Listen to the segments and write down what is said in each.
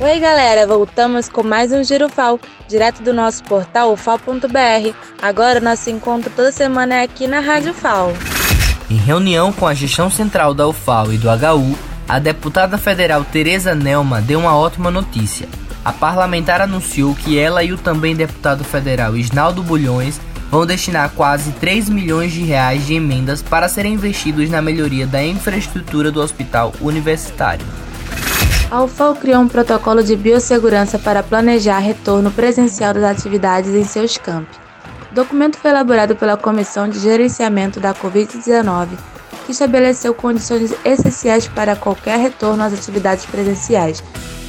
Oi, galera, voltamos com mais um Giro FAO, direto do nosso portal ufal.br. Agora, nosso encontro toda semana é aqui na Rádio FAO. Em reunião com a gestão central da UFAO e do HU, a deputada federal Tereza Nelma deu uma ótima notícia. A parlamentar anunciou que ela e o também deputado federal Isnaldo Bulhões vão destinar quase 3 milhões de reais de emendas para serem investidos na melhoria da infraestrutura do hospital universitário. A UFAO criou um protocolo de biossegurança para planejar retorno presencial das atividades em seus campi. O documento foi elaborado pela Comissão de Gerenciamento da Covid-19, que estabeleceu condições essenciais para qualquer retorno às atividades presenciais,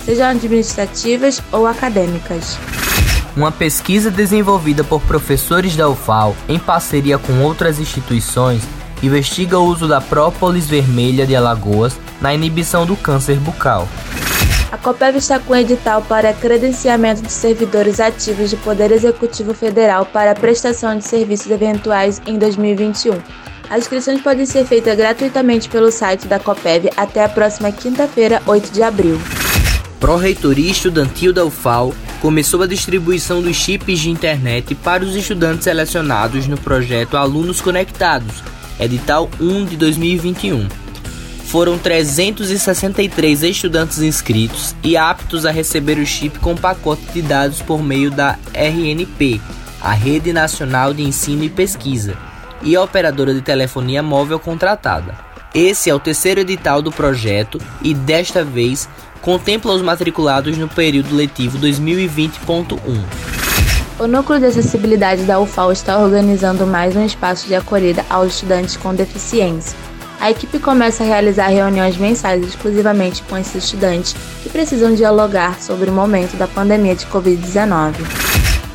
sejam administrativas ou acadêmicas. Uma pesquisa desenvolvida por professores da UFAO em parceria com outras instituições investiga o uso da própolis vermelha de Alagoas na inibição do câncer bucal. A COPEV está com edital para credenciamento de servidores ativos do Poder Executivo Federal para a prestação de serviços eventuais em 2021. As inscrições podem ser feitas gratuitamente pelo site da COPEV até a próxima quinta-feira, 8 de abril. Pró-Reitoria Estudantil da UFAO começou a distribuição dos chips de internet para os estudantes selecionados no projeto Alunos Conectados, edital 1 de 2021. Foram 363 estudantes inscritos e aptos a receber o chip com pacote de dados por meio da RNP, a Rede Nacional de Ensino e Pesquisa, e a operadora de telefonia móvel contratada. Esse é o terceiro edital do projeto e, desta vez, contempla os matriculados no período letivo 2020.1. O Núcleo de Acessibilidade da UFAL está organizando mais um espaço de acolhida aos estudantes com deficiência. A equipe começa a realizar reuniões mensais exclusivamente com esses estudantes que precisam dialogar sobre o momento da pandemia de Covid-19.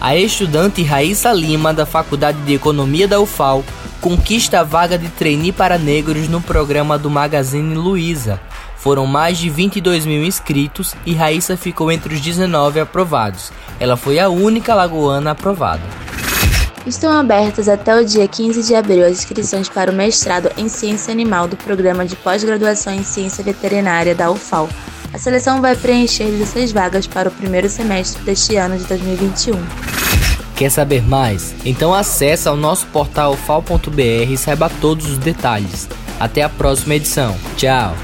A estudante Raíssa Lima, da Faculdade de Economia da UFAL, conquista a vaga de trainee para negros no programa do Magazine Luiza. Foram mais de 22 mil inscritos e Raíssa ficou entre os 19 aprovados. Ela foi a única lagoana aprovada. Estão abertas até o dia 15 de abril as inscrições para o mestrado em Ciência Animal do Programa de Pós-Graduação em Ciência Veterinária da UFAL. A seleção vai preencher 16 vagas para o primeiro semestre deste ano de 2021. Quer saber mais? Então acesse ao nosso portal ufal.br e saiba todos os detalhes. Até a próxima edição. Tchau!